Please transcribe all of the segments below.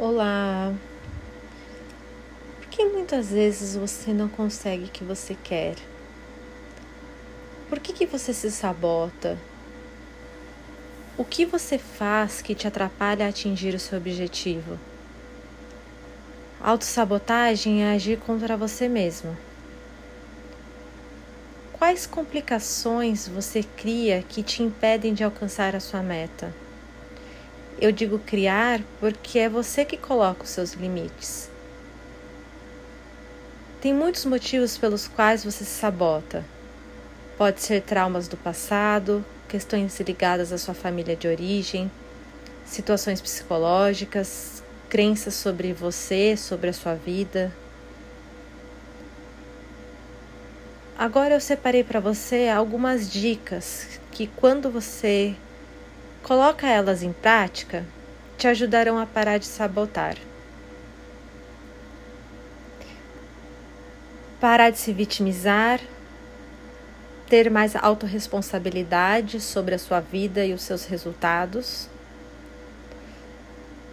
Olá. Por que muitas vezes você não consegue o que você quer? Por que, que você se sabota? O que você faz que te atrapalha a atingir o seu objetivo? Autossabotagem é agir contra você mesmo. Quais complicações você cria que te impedem de alcançar a sua meta? Eu digo criar porque é você que coloca os seus limites. Tem muitos motivos pelos quais você se sabota. Pode ser traumas do passado, questões ligadas à sua família de origem, situações psicológicas, crenças sobre você, sobre a sua vida. Agora eu separei para você algumas dicas que quando você Coloca elas em prática, te ajudarão a parar de sabotar. Parar de se vitimizar, ter mais autorresponsabilidade sobre a sua vida e os seus resultados,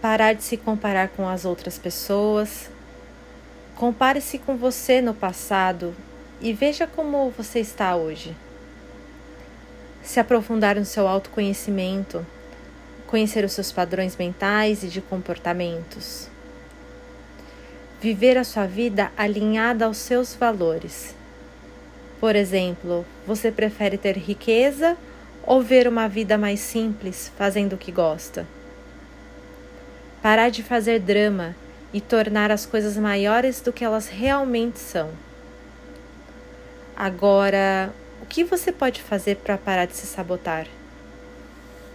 parar de se comparar com as outras pessoas. Compare-se com você no passado e veja como você está hoje se aprofundar no seu autoconhecimento, conhecer os seus padrões mentais e de comportamentos. Viver a sua vida alinhada aos seus valores. Por exemplo, você prefere ter riqueza ou ver uma vida mais simples, fazendo o que gosta? Parar de fazer drama e tornar as coisas maiores do que elas realmente são. Agora, o que você pode fazer para parar de se sabotar?